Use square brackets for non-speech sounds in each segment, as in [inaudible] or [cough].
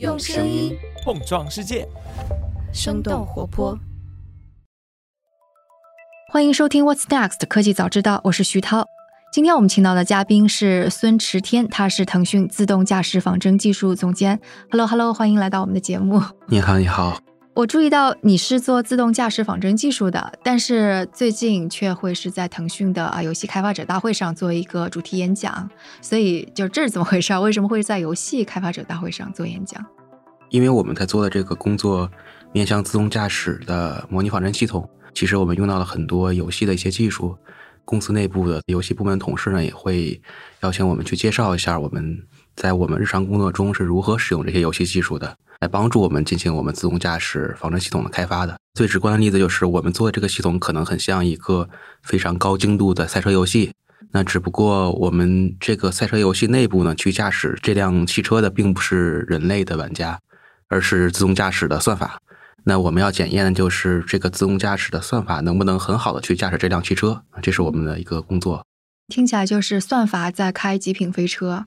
用声音碰撞世界，生动活泼。欢迎收听 What's Next 科技早知道，我是徐涛。今天我们请到的嘉宾是孙驰天，他是腾讯自动驾驶仿真技术总监。Hello Hello，欢迎来到我们的节目。你好，你好。我注意到你是做自动驾驶仿真技术的，但是最近却会是在腾讯的啊游戏开发者大会上做一个主题演讲，所以就这是怎么回事？为什么会在游戏开发者大会上做演讲？因为我们在做的这个工作面向自动驾驶的模拟仿真系统，其实我们用到了很多游戏的一些技术。公司内部的游戏部门同事呢，也会邀请我们去介绍一下我们在我们日常工作中是如何使用这些游戏技术的。来帮助我们进行我们自动驾驶仿真系统的开发的最直观的例子就是，我们做的这个系统可能很像一个非常高精度的赛车游戏。那只不过我们这个赛车游戏内部呢，去驾驶这辆汽车的并不是人类的玩家，而是自动驾驶的算法。那我们要检验的就是这个自动驾驶的算法能不能很好的去驾驶这辆汽车，这是我们的一个工作。听起来就是算法在开极品飞车。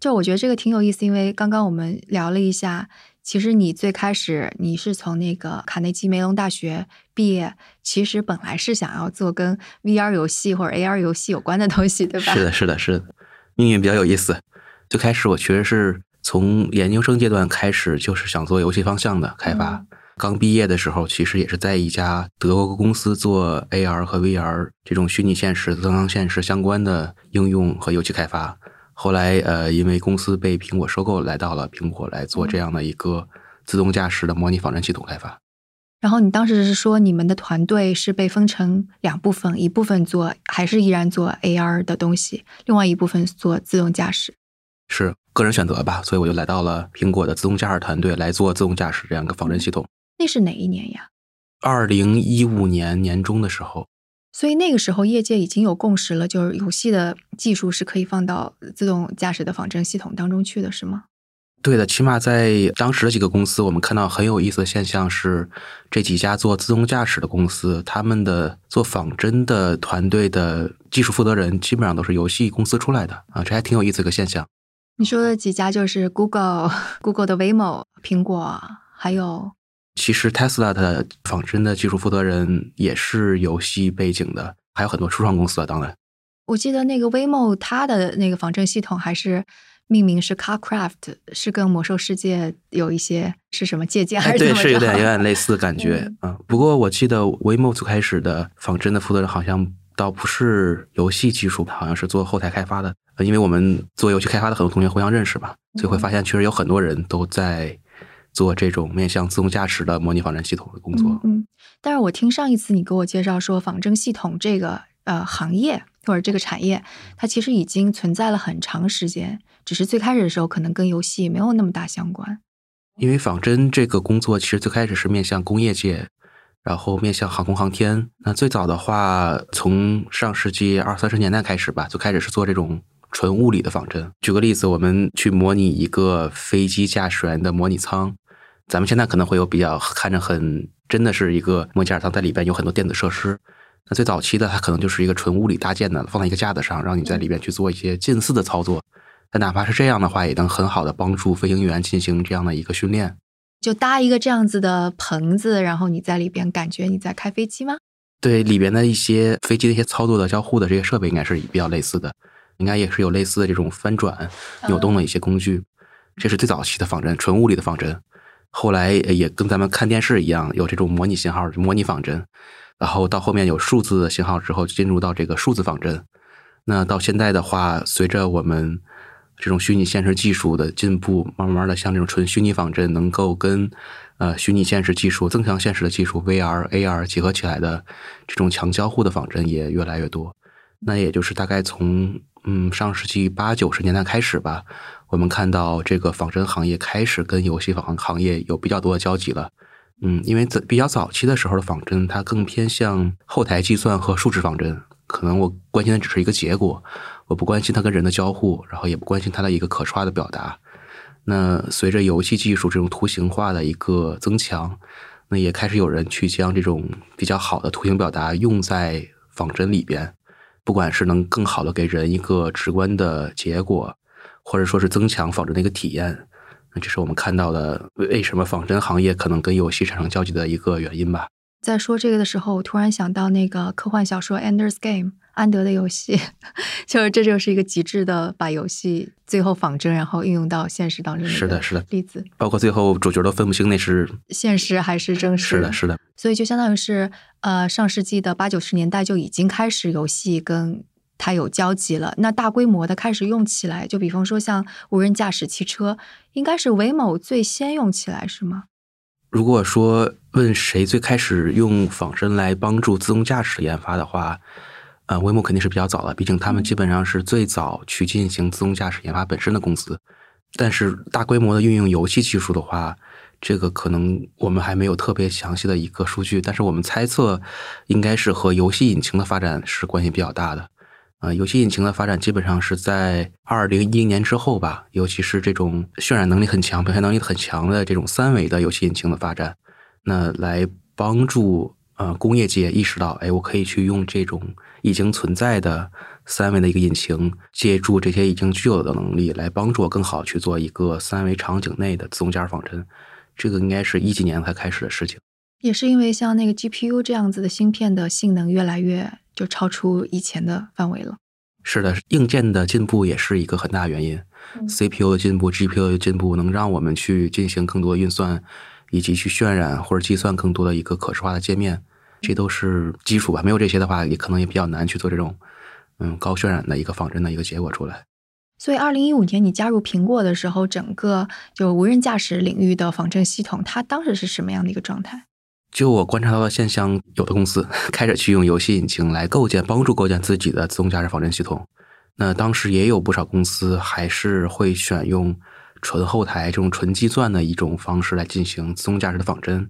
就我觉得这个挺有意思，因为刚刚我们聊了一下，其实你最开始你是从那个卡内基梅隆大学毕业，其实本来是想要做跟 VR 游戏或者 AR 游戏有关的东西，对吧？[laughs] 是的，是的，是的，命运比较有意思。最开始我其实是从研究生阶段开始，就是想做游戏方向的开发。刚毕业的时候，其实也是在一家德国公司做 AR 和 VR 这种虚拟现实、增强现实相关的应用和游戏开发。后来，呃，因为公司被苹果收购，来到了苹果来做这样的一个自动驾驶的模拟仿真系统开发。然后你当时是说，你们的团队是被分成两部分，一部分做还是依然做 AR 的东西，另外一部分做自动驾驶。是个人选择吧，所以我就来到了苹果的自动驾驶团队来做自动驾驶这样一个仿真系统。那是哪一年呀？二零一五年年中的时候。所以那个时候，业界已经有共识了，就是游戏的技术是可以放到自动驾驶的仿真系统当中去的，是吗？对的，起码在当时的几个公司，我们看到很有意思的现象是，这几家做自动驾驶的公司，他们的做仿真的团队的技术负责人基本上都是游戏公司出来的啊，这还挺有意思一个现象。你说的几家就是 Google、Google 的 Waymo、苹果，还有。其实 Tesla 的仿真的技术负责人也是游戏背景的，还有很多初创公司啊。当然，我记得那个 Waymo 它的那个仿真系统还是命名是 Carcraft，是跟魔兽世界有一些是什么借鉴还是对，是有点有 [laughs] 点类似的感觉啊。不过我记得 Waymo 最开始的仿真的负责人好像倒不是游戏技术，好像是做后台开发的。因为我们做游戏开发的很多同学互相认识嘛，所以会发现确实有很多人都在。做这种面向自动驾驶的模拟仿真系统的工作。嗯，但是我听上一次你给我介绍说，仿真系统这个呃行业或者这个产业，它其实已经存在了很长时间，只是最开始的时候可能跟游戏没有那么大相关。因为仿真这个工作其实最开始是面向工业界，然后面向航空航天。那最早的话，从上世纪二三十年代开始吧，就开始是做这种。纯物理的仿真。举个例子，我们去模拟一个飞机驾驶员的模拟舱。咱们现在可能会有比较看着很真的是一个模拟驾驶舱，在里边有很多电子设施。那最早期的它可能就是一个纯物理搭建的，放在一个架子上，让你在里边去做一些近似的操作。但哪怕是这样的话，也能很好的帮助飞行员进行这样的一个训练。就搭一个这样子的棚子，然后你在里边感觉你在开飞机吗？对，里边的一些飞机的一些操作的交互的这些设备应该是比较类似的。应该也是有类似的这种翻转、扭动的一些工具，这是最早期的仿真，纯物理的仿真。后来也跟咱们看电视一样，有这种模拟信号、模拟仿真。然后到后面有数字信号之后，进入到这个数字仿真。那到现在的话，随着我们这种虚拟现实技术的进步，慢慢的像这种纯虚拟仿真能够跟呃虚拟现实技术、增强现实的技术 VR、AR 结合起来的这种强交互的仿真也越来越多。那也就是大概从嗯上世纪八九十年代开始吧，我们看到这个仿真行业开始跟游戏仿行业有比较多的交集了。嗯，因为比较早期的时候的仿真，它更偏向后台计算和数值仿真，可能我关心的只是一个结果，我不关心它跟人的交互，然后也不关心它的一个可视化的表达。那随着游戏技术这种图形化的一个增强，那也开始有人去将这种比较好的图形表达用在仿真里边。不管是能更好的给人一个直观的结果，或者说是增强仿真的一个体验，那这是我们看到的为什么仿真行业可能跟游戏产生交集的一个原因吧。在说这个的时候，我突然想到那个科幻小说《Ender's Game》安德的游戏，[laughs] 就是这就是一个极致的把游戏最后仿真，然后运用到现实当中是的，是的例子。包括最后主角都分不清那是现实还是真实。是的，是的。所以就相当于是呃，上世纪的八九十年代就已经开始游戏跟它有交集了。那大规模的开始用起来，就比方说像无人驾驶汽车，应该是 Waymo 最先用起来，是吗？如果说问谁最开始用仿真来帮助自动驾驶研发的话，呃，威某肯定是比较早的，毕竟他们基本上是最早去进行自动驾驶研发本身的公司。但是大规模的运用游戏技术的话，这个可能我们还没有特别详细的一个数据，但是我们猜测应该是和游戏引擎的发展是关系比较大的。啊，游戏引擎的发展基本上是在二零一零年之后吧，尤其是这种渲染能力很强、表现能力很强的这种三维的游戏引擎的发展，那来帮助呃工业界意识到，哎，我可以去用这种已经存在的三维的一个引擎，借助这些已经具有的能力，来帮助我更好去做一个三维场景内的自动驾驶仿真。这个应该是一几年才开始的事情。也是因为像那个 GPU 这样子的芯片的性能越来越。就超出以前的范围了。是的，硬件的进步也是一个很大原因。CPU 的进步，GPU 的进步，能让我们去进行更多运算，以及去渲染或者计算更多的一个可视化的界面，这都是基础吧。没有这些的话，也可能也比较难去做这种嗯高渲染的一个仿真的一个结果出来。所以，二零一五年你加入苹果的时候，整个就无人驾驶领域的仿真系统，它当时是什么样的一个状态？就我观察到的现象，有的公司 [laughs] 开始去用游戏引擎来构建、帮助构建自己的自动驾驶仿真系统。那当时也有不少公司还是会选用纯后台这种纯计算的一种方式来进行自动驾驶的仿真。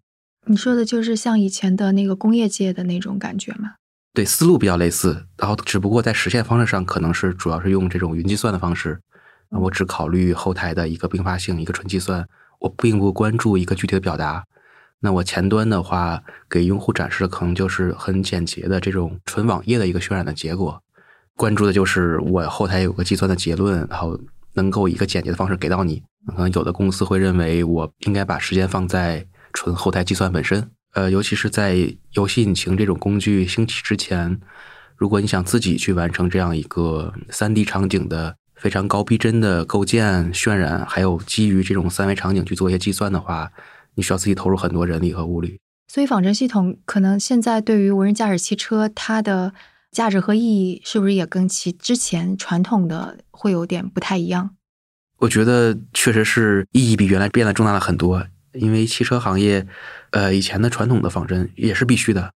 你说的就是像以前的那个工业界的那种感觉吗？对，思路比较类似，然后只不过在实现方式上可能是主要是用这种云计算的方式。我只考虑后台的一个并发性、一个纯计算，我并不关注一个具体的表达。那我前端的话，给用户展示的可能就是很简洁的这种纯网页的一个渲染的结果，关注的就是我后台有个计算的结论，然后能够一个简洁的方式给到你。可能有的公司会认为我应该把时间放在纯后台计算本身，呃，尤其是在游戏引擎这种工具兴起之前，如果你想自己去完成这样一个三 D 场景的非常高逼真的构建、渲染，还有基于这种三维场景去做一些计算的话。你需要自己投入很多人力和物力，所以仿真系统可能现在对于无人驾驶汽车，它的价值和意义是不是也跟其之前传统的会有点不太一样？我觉得确实是意义比原来变得重大了很多。因为汽车行业，呃，以前的传统的仿真也是必须的，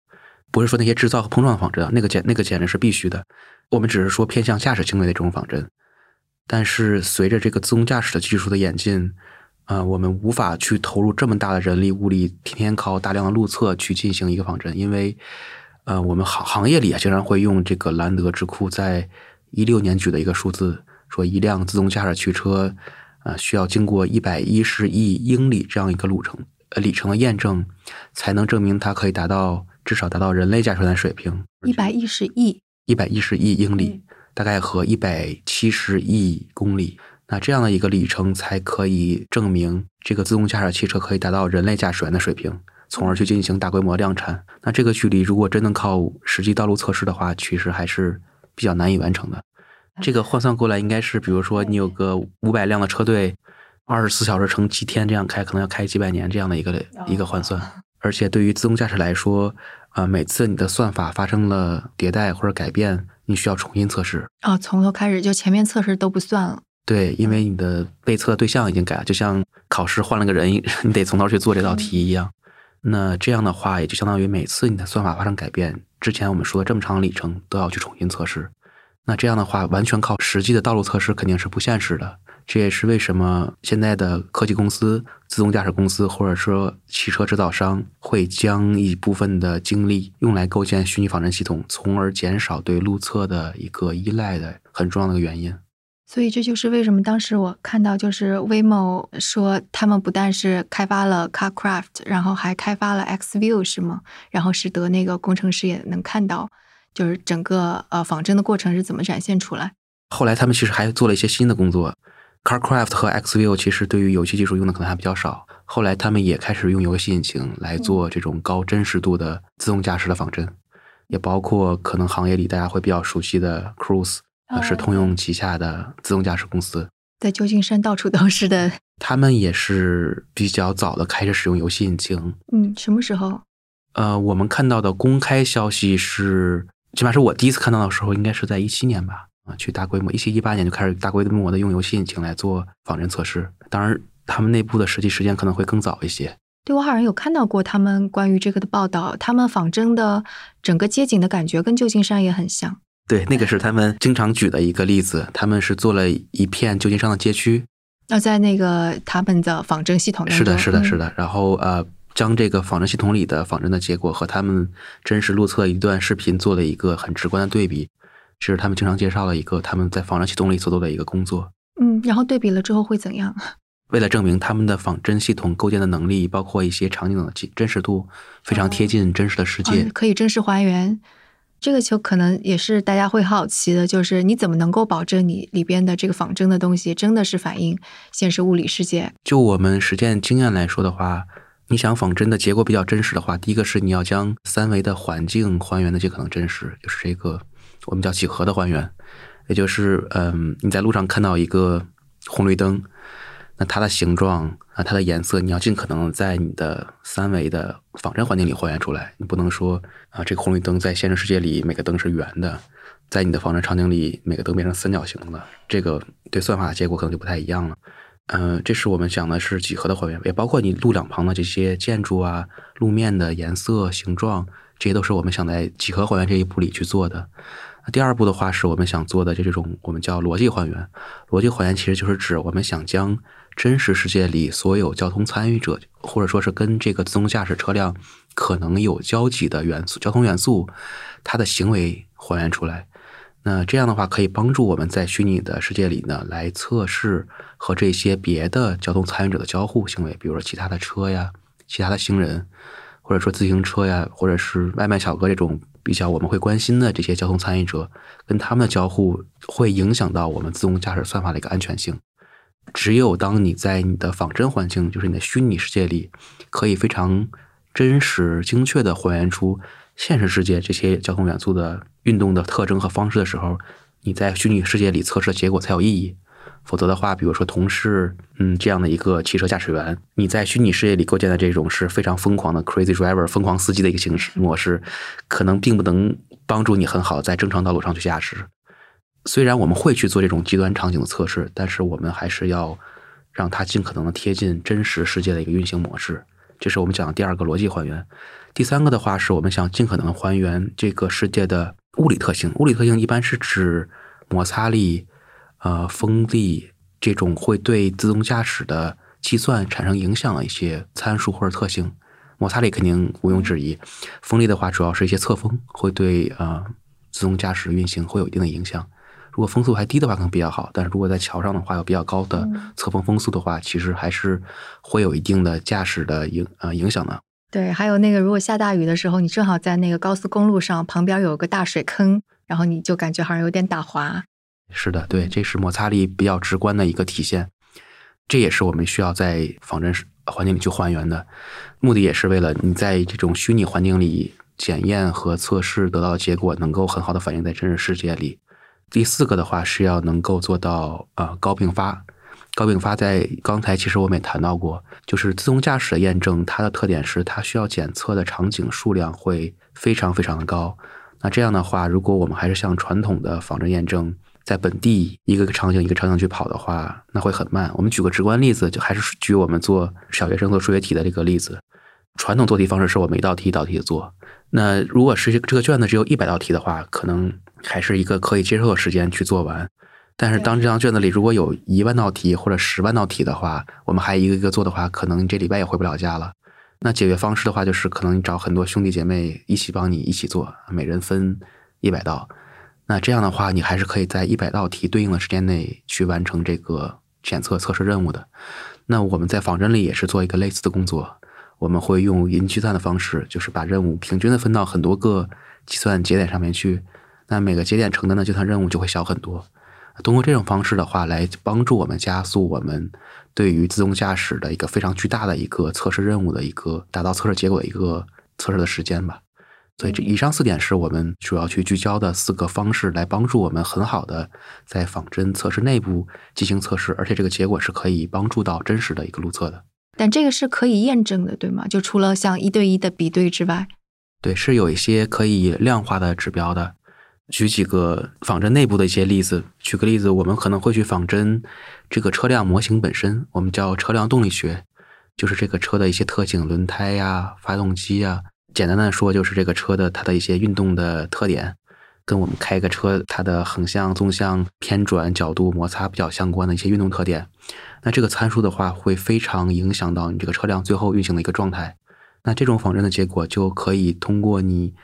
不是说那些制造和碰撞的仿真，那个简那个简直是必须的。我们只是说偏向驾驶行为的这种仿真，但是随着这个自动驾驶的技术的演进。呃，我们无法去投入这么大的人力物力，天天靠大量的路测去进行一个仿真，因为，呃，我们行行业里啊，经常会用这个兰德智库在一六年举的一个数字，说一辆自动驾驶汽车，呃，需要经过一百一十亿英里这样一个路程呃里程的验证，才能证明它可以达到至少达到人类驾驶员的水平。一百一十亿，一百一十亿英里，大概和一百七十亿公里。那这样的一个里程才可以证明这个自动驾驶汽车可以达到人类驾驶员的水平，从而去进行大规模量产。那这个距离如果真能靠实际道路测试的话，其实还是比较难以完成的。这个换算过来，应该是比如说你有个五百辆的车队，二十四小时乘七天这样开，可能要开几百年这样的一个一个换算。而且对于自动驾驶来说，啊，每次你的算法发生了迭代或者改变，你需要重新测试。啊，从头开始就前面测试都不算了。对，因为你的被测对象已经改了，就像考试换了个人，[laughs] 你得从头去做这道题一样。那这样的话，也就相当于每次你的算法发生改变，之前我们说的这么长的里程都要去重新测试。那这样的话，完全靠实际的道路测试肯定是不现实的。这也是为什么现在的科技公司、自动驾驶公司或者说汽车制造商会将一部分的精力用来构建虚拟仿真系统，从而减少对路测的一个依赖的很重要的一个原因。所以这就是为什么当时我看到，就是 Waymo 说他们不但是开发了 CarCraft，然后还开发了 XView，是吗？然后使得那个工程师也能看到，就是整个呃仿真的过程是怎么展现出来。后来他们其实还做了一些新的工作，CarCraft 和 Xview 其实对于游戏技术用的可能还比较少，后来他们也开始用游戏引擎来做这种高真实度的自动驾驶的仿真，也包括可能行业里大家会比较熟悉的 Cruise，呃是通用旗下的自动驾驶公司，在旧金山到处都是的。他们也是比较早的开始使用游戏引擎。嗯，什么时候？呃，我们看到的公开消息是，起码是我第一次看到的时候，应该是在一七年吧。啊，去大规模，一七一八年就开始大规模的用游戏引擎来做仿真测试。当然，他们内部的实际时间可能会更早一些。对我好像有看到过他们关于这个的报道，他们仿真的整个街景的感觉跟旧金山也很像。对，那个是他们经常举的一个例子。他们是做了一片旧金山的街区，那在那个他们的仿真系统里，是的，是的，嗯是的。然后呃，将这个仿真系统里的仿真的结果和他们真实录测一段视频做了一个很直观的对比。这是他们经常介绍的一个他们在仿真系统里所做的一个工作。嗯，然后对比了之后会怎样？[laughs] 为了证明他们的仿真系统构建的能力，包括一些场景的真真实度，非常贴近真实的世界。嗯可以真实还原。这个球可能也是大家会好奇的，就是你怎么能够保证你里边的这个仿真的东西真的是反映现实物理世界？就我们实践经验来说的话，你想仿真的结果比较真实的话，第一个是你要将三维的环境还原的尽可能真实，就是这个我们叫几何的还原，也就是嗯，你在路上看到一个红绿灯，那它的形状啊，它的颜色，你要尽可能在你的三维的仿真环境里还原出来。你不能说啊，这个红绿灯在现实世界里每个灯是圆的，在你的仿真场景里每个灯变成三角形的，这个对算法的结果可能就不太一样了。呃，这是我们讲的是几何的还原，也包括你路两旁的这些建筑啊、路面的颜色、形状，这些都是我们想在几何还原这一步里去做的。那第二步的话，是我们想做的就这种我们叫逻辑还原。逻辑还原其实就是指我们想将真实世界里所有交通参与者，或者说是跟这个自动驾驶车辆可能有交集的元素、交通元素，它的行为还原出来。那这样的话，可以帮助我们在虚拟的世界里呢，来测试和这些别的交通参与者的交互行为，比如说其他的车呀、其他的行人，或者说自行车呀，或者是外卖小哥这种比较我们会关心的这些交通参与者，跟他们的交互会影响到我们自动驾驶算法的一个安全性。只有当你在你的仿真环境，就是你的虚拟世界里，可以非常真实、精确的还原出现实世界这些交通元素的运动的特征和方式的时候，你在虚拟世界里测试的结果才有意义。否则的话，比如说同事嗯这样的一个汽车驾驶员，你在虚拟世界里构建的这种是非常疯狂的 crazy driver 疯狂司机的一个形式模式，可能并不能帮助你很好在正常道路上去驾驶。虽然我们会去做这种极端场景的测试，但是我们还是要让它尽可能的贴近真实世界的一个运行模式。这是我们讲的第二个逻辑还原。第三个的话是我们想尽可能还原这个世界的物理特性。物理特性一般是指摩擦力、呃风力这种会对自动驾驶的计算产生影响的一些参数或者特性。摩擦力肯定毋庸置疑，风力的话主要是一些侧风会对呃自动驾驶运行会有一定的影响。如果风速还低的话，可能比较好。但是如果在桥上的话，有比较高的侧风风速的话，其实还是会有一定的驾驶的影呃影响的。对，还有那个，如果下大雨的时候，你正好在那个高速公路上，旁边有个大水坑，然后你就感觉好像有点打滑。是的，对，这是摩擦力比较直观的一个体现。这也是我们需要在仿真环境里去还原的，目的也是为了你在这种虚拟环境里检验和测试得到的结果能够很好的反映在真实世界里。第四个的话是要能够做到呃高并发。高并发在刚才其实我们也谈到过，就是自动驾驶的验证，它的特点是它需要检测的场景数量会非常非常的高。那这样的话，如果我们还是像传统的仿真验证，在本地一个场景一个场景去跑的话，那会很慢。我们举个直观例子，就还是举我们做小学生做数学题的这个例子。传统做题方式是我们一道题一道题的做。那如果是这个卷子只有一百道题的话，可能还是一个可以接受的时间去做完。但是当这张卷子里如果有一万道题或者十万道题的话，我们还一个一个做的话，可能这礼拜也回不了家了。那解决方式的话，就是可能你找很多兄弟姐妹一起帮你一起做，每人分一百道。那这样的话，你还是可以在一百道题对应的时间内去完成这个检测测试任务的。那我们在仿真里也是做一个类似的工作，我们会用云计算的方式，就是把任务平均的分到很多个计算节点上面去。那每个节点承担的计算任务就会小很多。通过这种方式的话，来帮助我们加速我们对于自动驾驶的一个非常巨大的一个测试任务的一个达到测试结果的一个测试的时间吧。所以这以上四点是我们主要去聚焦的四个方式，来帮助我们很好的在仿真测试内部进行测试，而且这个结果是可以帮助到真实的一个路测的。但这个是可以验证的，对吗？就除了像一对一的比对之外，对，是有一些可以量化的指标的。举几个仿真内部的一些例子。举个例子，我们可能会去仿真这个车辆模型本身，我们叫车辆动力学，就是这个车的一些特性，轮胎呀、发动机呀。简单的说，就是这个车的它的一些运动的特点，跟我们开个车它的横向、纵向、偏转、角度、摩擦比较相关的一些运动特点。那这个参数的话，会非常影响到你这个车辆最后运行的一个状态。那这种仿真的结果，就可以通过你。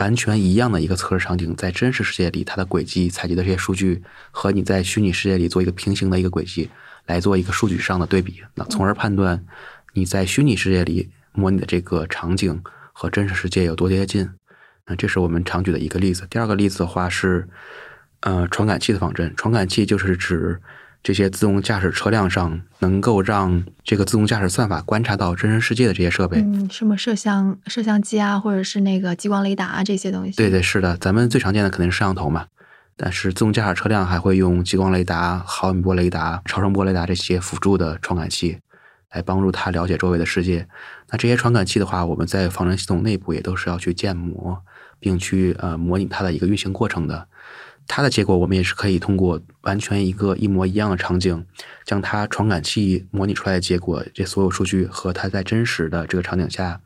完全一样的一个测试场景，在真实世界里，它的轨迹采集的这些数据和你在虚拟世界里做一个平行的一个轨迹，来做一个数据上的对比，那从而判断你在虚拟世界里模拟的这个场景和真实世界有多接近。那这是我们常举的一个例子。第二个例子的话是，呃，传感器的仿真。传感器就是指。这些自动驾驶车辆上能够让这个自动驾驶算法观察到真实世界的这些设备，嗯，什么摄像摄像机啊，或者是那个激光雷达啊这些东西。对对，是的，咱们最常见的肯定是摄像头嘛，但是自动驾驶车辆还会用激光雷达、毫米波雷达、超声波雷达这些辅助的传感器，来帮助它了解周围的世界。那这些传感器的话，我们在仿真系统内部也都是要去建模，并去呃模拟它的一个运行过程的。它的结果，我们也是可以通过完全一个一模一样的场景，将它传感器模拟出来的结果，这所有数据和它在真实的这个场景下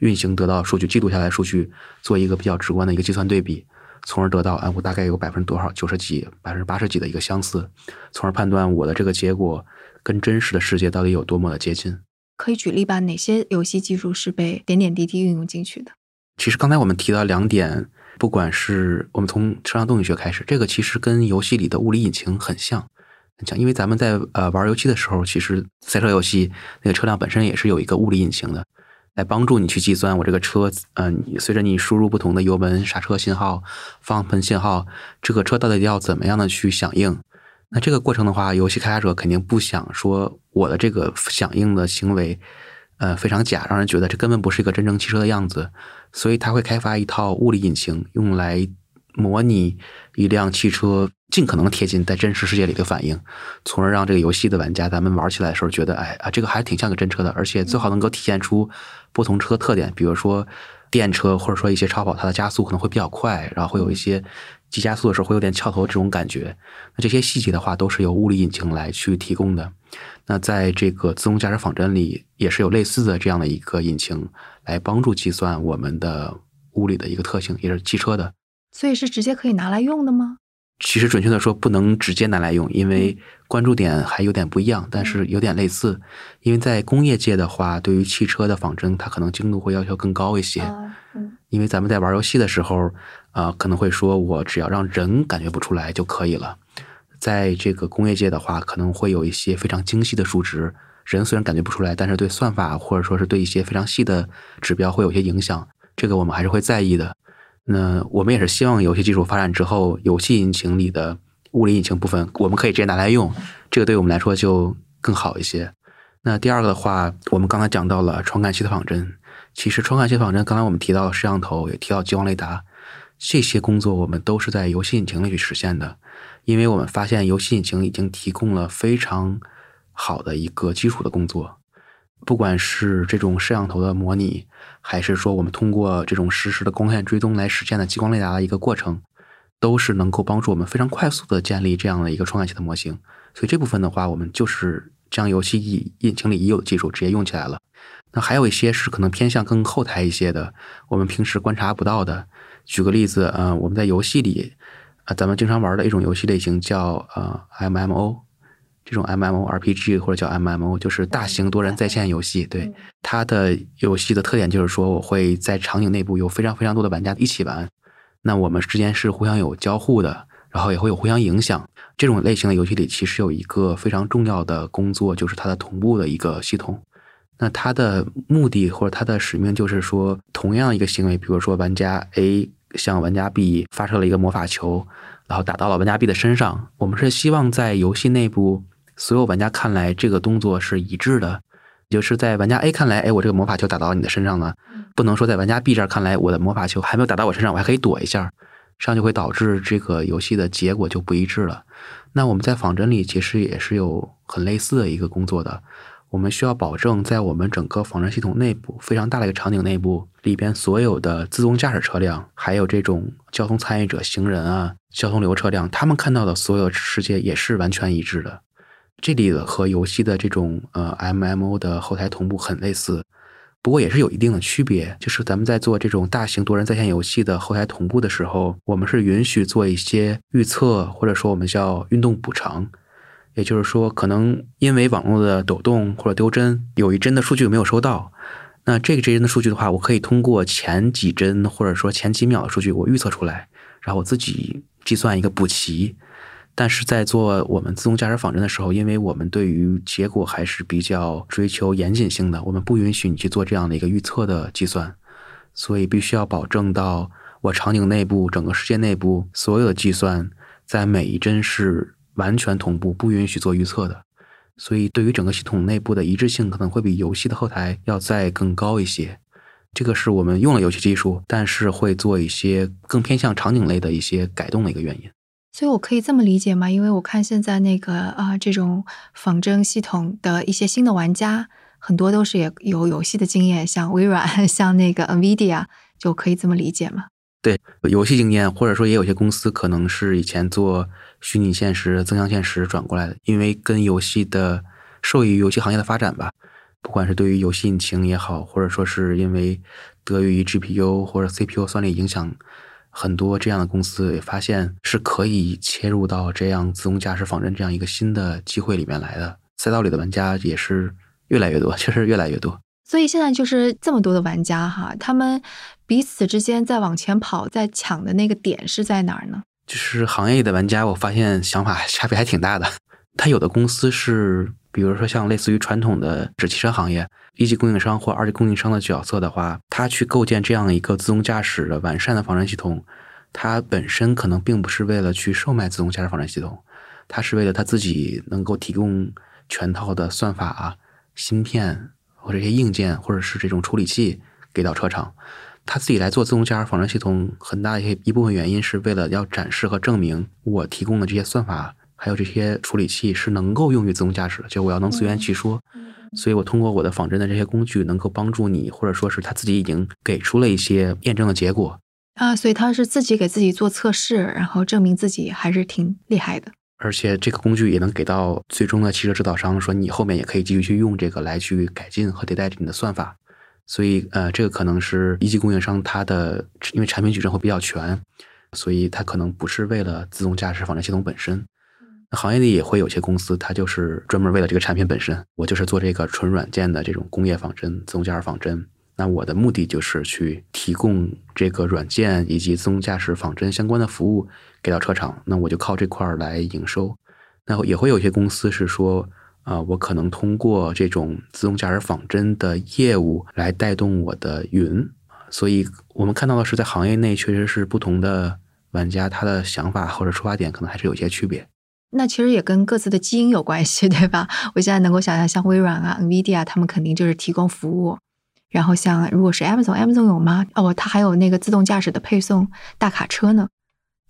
运行得到数据记录下来数据，做一个比较直观的一个计算对比，从而得到啊，我大概有百分之多少九十几、百分之八十几的一个相似，从而判断我的这个结果跟真实的世界到底有多么的接近。可以举例吧？哪些游戏技术是被点点滴滴运用进去的？其实刚才我们提到两点。不管是我们从车辆动力学开始，这个其实跟游戏里的物理引擎很像，很像。因为咱们在呃玩游戏的时候，其实赛车游戏那个车辆本身也是有一个物理引擎的，来帮助你去计算我这个车，嗯，随着你输入不同的油门、刹车信号、方向盘信号，这个车到底要怎么样的去响应？那这个过程的话，游戏开发者肯定不想说我的这个响应的行为。呃，非常假，让人觉得这根本不是一个真正汽车的样子，所以他会开发一套物理引擎，用来模拟一辆汽车尽可能贴近在真实世界里的反应，从而让这个游戏的玩家咱们玩起来的时候觉得，哎啊，这个还挺像个真车的，而且最好能够体现出不同车特点，比如说电车或者说一些超跑，它的加速可能会比较快，然后会有一些。急加速的时候会有点翘头这种感觉，那这些细节的话都是由物理引擎来去提供的。那在这个自动驾驶仿真里也是有类似的这样的一个引擎来帮助计算我们的物理的一个特性，也是汽车的。所以是直接可以拿来用的吗？其实准确的说不能直接拿来用，因为关注点还有点不一样，但是有点类似。因为在工业界的话，对于汽车的仿真，它可能精度会要求更高一些。嗯，因为咱们在玩游戏的时候。啊，可能会说，我只要让人感觉不出来就可以了。在这个工业界的话，可能会有一些非常精细的数值，人虽然感觉不出来，但是对算法或者说是对一些非常细的指标会有些影响。这个我们还是会在意的。那我们也是希望游戏技术发展之后，游戏引擎里的物理引擎部分，我们可以直接拿来用，这个对我们来说就更好一些。那第二个的话，我们刚才讲到了传感器的仿真，其实传感器仿真，刚才我们提到了摄像头，也提到激光雷达。这些工作我们都是在游戏引擎里去实现的，因为我们发现游戏引擎已经提供了非常好的一个基础的工作，不管是这种摄像头的模拟，还是说我们通过这种实时的光线追踪来实现的激光雷达的一个过程，都是能够帮助我们非常快速的建立这样的一个传感器的模型。所以这部分的话，我们就是将游戏引引擎里已有的技术直接用起来了。那还有一些是可能偏向更后台一些的，我们平时观察不到的。举个例子，呃，我们在游戏里，啊，咱们经常玩的一种游戏类型叫呃 MMO，这种 MMORPG 或者叫 MMO，就是大型多人在线游戏。对它的游戏的特点就是说，我会在场景内部有非常非常多的玩家一起玩，那我们之间是互相有交互的，然后也会有互相影响。这种类型的游戏里，其实有一个非常重要的工作，就是它的同步的一个系统。那它的目的或者它的使命就是说，同样一个行为，比如说玩家 A。向玩家 B 发射了一个魔法球，然后打到了玩家 B 的身上。我们是希望在游戏内部所有玩家看来，这个动作是一致的，就是在玩家 A 看来，哎，我这个魔法球打到你的身上了，不能说在玩家 B 这儿看来，我的魔法球还没有打到我身上，我还可以躲一下，这样就会导致这个游戏的结果就不一致了。那我们在仿真里其实也是有很类似的一个工作的。我们需要保证，在我们整个仿真系统内部非常大的一个场景内部里边，所有的自动驾驶车辆，还有这种交通参与者、行人啊、交通流车辆，他们看到的所有世界也是完全一致的。这里的和游戏的这种呃 MMO 的后台同步很类似，不过也是有一定的区别。就是咱们在做这种大型多人在线游戏的后台同步的时候，我们是允许做一些预测，或者说我们叫运动补偿。也就是说，可能因为网络的抖动或者丢帧，有一帧的数据没有收到。那这个这帧的数据的话，我可以通过前几帧或者说前几秒的数据，我预测出来，然后我自己计算一个补齐。但是在做我们自动驾驶仿真的时候，因为我们对于结果还是比较追求严谨性的，我们不允许你去做这样的一个预测的计算，所以必须要保证到我场景内部、整个世界内部所有的计算在每一帧是。完全同步，不允许做预测的，所以对于整个系统内部的一致性可能会比游戏的后台要再更高一些。这个是我们用了游戏技术，但是会做一些更偏向场景类的一些改动的一个原因。所以我可以这么理解吗？因为我看现在那个啊，这种仿真系统的一些新的玩家，很多都是也有游戏的经验，像微软，[laughs] 像那个 NVIDIA，就可以这么理解吗？对，游戏经验，或者说也有些公司可能是以前做。虚拟现实、增强现实转过来的，因为跟游戏的受益于游戏行业的发展吧，不管是对于游戏引擎也好，或者说是因为得益于 GPU 或者 CPU 算力影响，很多这样的公司也发现是可以切入到这样自动驾驶仿真这样一个新的机会里面来的。赛道里的玩家也是越来越多，确实越来越多。所以现在就是这么多的玩家哈，他们彼此之间在往前跑，在抢的那个点是在哪儿呢？就是行业里的玩家，我发现想法差别还挺大的。他有的公司是，比如说像类似于传统的纸汽车行业，一级供应商或二级供应商的角色的话，他去构建这样一个自动驾驶的完善的仿真系统，他本身可能并不是为了去售卖自动驾驶仿真系统，他是为了他自己能够提供全套的算法、芯片或者一些硬件，或者是这种处理器给到车厂。他自己来做自动驾驶仿真系统，很大一些一部分原因是为了要展示和证明我提供的这些算法还有这些处理器是能够用于自动驾驶的，就我要能自圆其说。所以我通过我的仿真的这些工具，能够帮助你，或者说是他自己已经给出了一些验证的结果啊。所以他是自己给自己做测试，然后证明自己还是挺厉害的。而且这个工具也能给到最终的汽车制造商，说你后面也可以继续去用这个来去改进和迭代你的算法。所以，呃，这个可能是一级供应商它的，因为产品矩阵会比较全，所以它可能不是为了自动驾驶仿真系统本身。行业里也会有些公司，它就是专门为了这个产品本身，我就是做这个纯软件的这种工业仿真、自动驾驶仿真。那我的目的就是去提供这个软件以及自动驾驶仿真相关的服务给到车厂，那我就靠这块儿来营收。那也会有些公司是说。啊，我可能通过这种自动驾驶仿真的业务来带动我的云，所以我们看到的是，在行业内确实是不同的玩家，他的想法或者出发点可能还是有些区别。那其实也跟各自的基因有关系，对吧？我现在能够想象，像微软啊、NVIDIA，他们肯定就是提供服务。然后像如果是 Amazon，Amazon 有吗？哦，它还有那个自动驾驶的配送大卡车呢，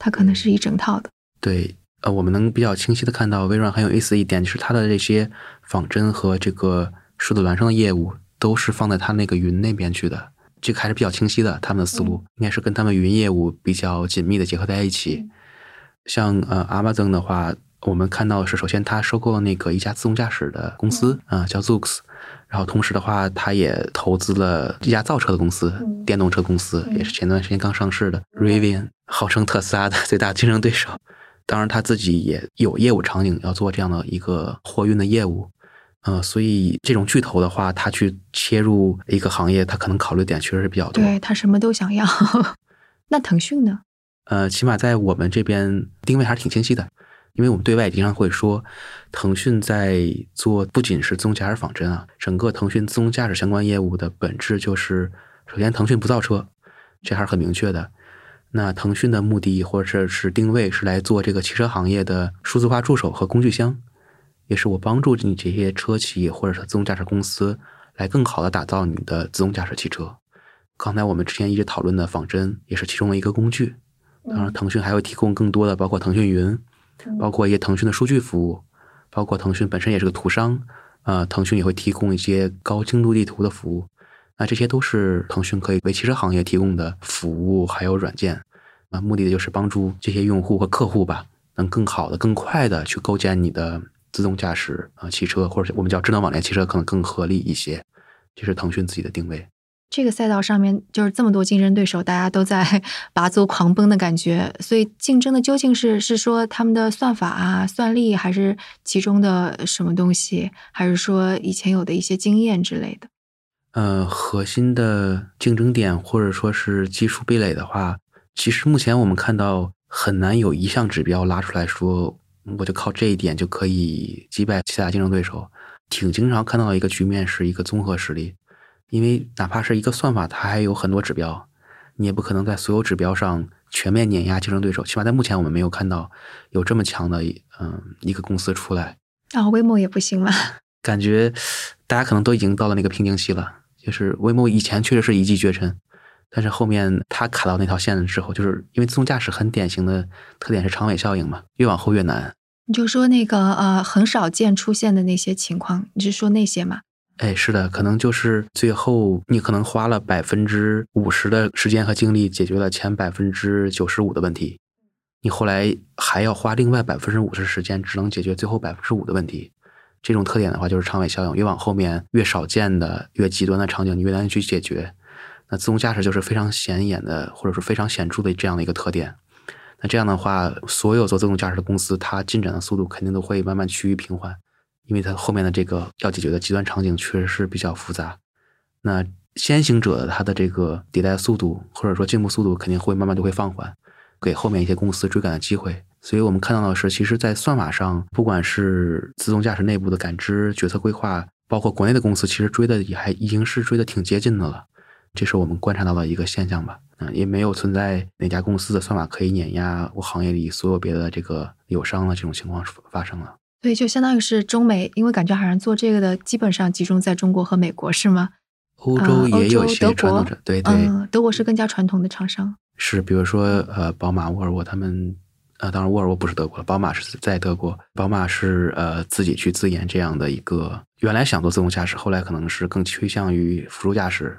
它可能是一整套的。对。呃，我们能比较清晰的看到，微软很有意思一点，就是它的这些仿真和这个数字孪生的业务，都是放在它那个云那边去的。这个还是比较清晰的，他们的思路应该是跟他们云业务比较紧密的结合在一起。像呃，Amazon 的话，我们看到是首先它收购了那个一家自动驾驶的公司啊，叫 Zoox，然后同时的话，它也投资了一家造车的公司，电动车公司，也是前段时间刚上市的 Rivian，号称特斯拉的最大竞争对手。当然，他自己也有业务场景要做这样的一个货运的业务，呃，所以这种巨头的话，他去切入一个行业，他可能考虑点确实是比较多。对他什么都想要。[laughs] 那腾讯呢？呃，起码在我们这边定位还是挺清晰的，因为我们对外经常会说，腾讯在做不仅是自动驾驶仿真啊，整个腾讯自动驾驶相关业务的本质就是，首先腾讯不造车，这还是很明确的。那腾讯的目的或者是定位是来做这个汽车行业的数字化助手和工具箱，也是我帮助你这些车企或者是自动驾驶公司来更好的打造你的自动驾驶汽车。刚才我们之前一直讨论的仿真也是其中的一个工具。当然，腾讯还会提供更多的，包括腾讯云，包括一些腾讯的数据服务，包括腾讯本身也是个图商，呃，腾讯也会提供一些高精度地图的服务。那这些都是腾讯可以为汽车行业提供的服务，还有软件，啊，目的的就是帮助这些用户和客户吧，能更好的、更快的去构建你的自动驾驶啊汽车，或者我们叫智能网联汽车，可能更合理一些。这是腾讯自己的定位。这个赛道上面就是这么多竞争对手，大家都在 [laughs] 拔足狂奔的感觉。所以竞争的究竟是是说他们的算法啊、算力，还是其中的什么东西，还是说以前有的一些经验之类的？呃，核心的竞争点或者说是技术壁垒的话，其实目前我们看到很难有一项指标拉出来说，我就靠这一点就可以击败其他竞争对手。挺经常看到一个局面是一个综合实力，因为哪怕是一个算法，它还有很多指标，你也不可能在所有指标上全面碾压竞争对手。起码在目前我们没有看到有这么强的嗯一个公司出来。啊，威某也不行吗？感觉大家可能都已经到了那个瓶颈期了。就是威某以前确实是一骑绝尘，但是后面他卡到那条线的时候，就是因为自动驾驶很典型的特点是长尾效应嘛，越往后越难。你就说那个呃很少见出现的那些情况，你是说那些吗？哎，是的，可能就是最后你可能花了百分之五十的时间和精力解决了前百分之九十五的问题，你后来还要花另外百分之五十时间，只能解决最后百分之五的问题。这种特点的话，就是长尾效应，越往后面越少见的、越极端的场景，你越难去解决。那自动驾驶就是非常显眼的，或者是非常显著的这样的一个特点。那这样的话，所有做自动驾驶的公司，它进展的速度肯定都会慢慢趋于平缓，因为它后面的这个要解决的极端场景确实是比较复杂。那先行者它的这个迭代速度，或者说进步速度，肯定会慢慢就会放缓，给后面一些公司追赶的机会。所以我们看到的是，其实，在算法上，不管是自动驾驶内部的感知、决策规划，包括国内的公司，其实追的也还已经是追的挺接近的了。这是我们观察到的一个现象吧。嗯，也没有存在哪家公司的算法可以碾压我行业里所有别的这个友商的这种情况发生了。对，就相当于是中美，因为感觉好像做这个的基本上集中在中国和美国，是吗？欧洲也有一些传统者，对对，德国是更加传统的厂商。是，比如说呃，宝马、沃尔沃他们。呃，当然，沃尔沃不是德国了，宝马是在德国。宝马是呃自己去自研这样的一个，原来想做自动驾驶，后来可能是更趋向于辅助驾驶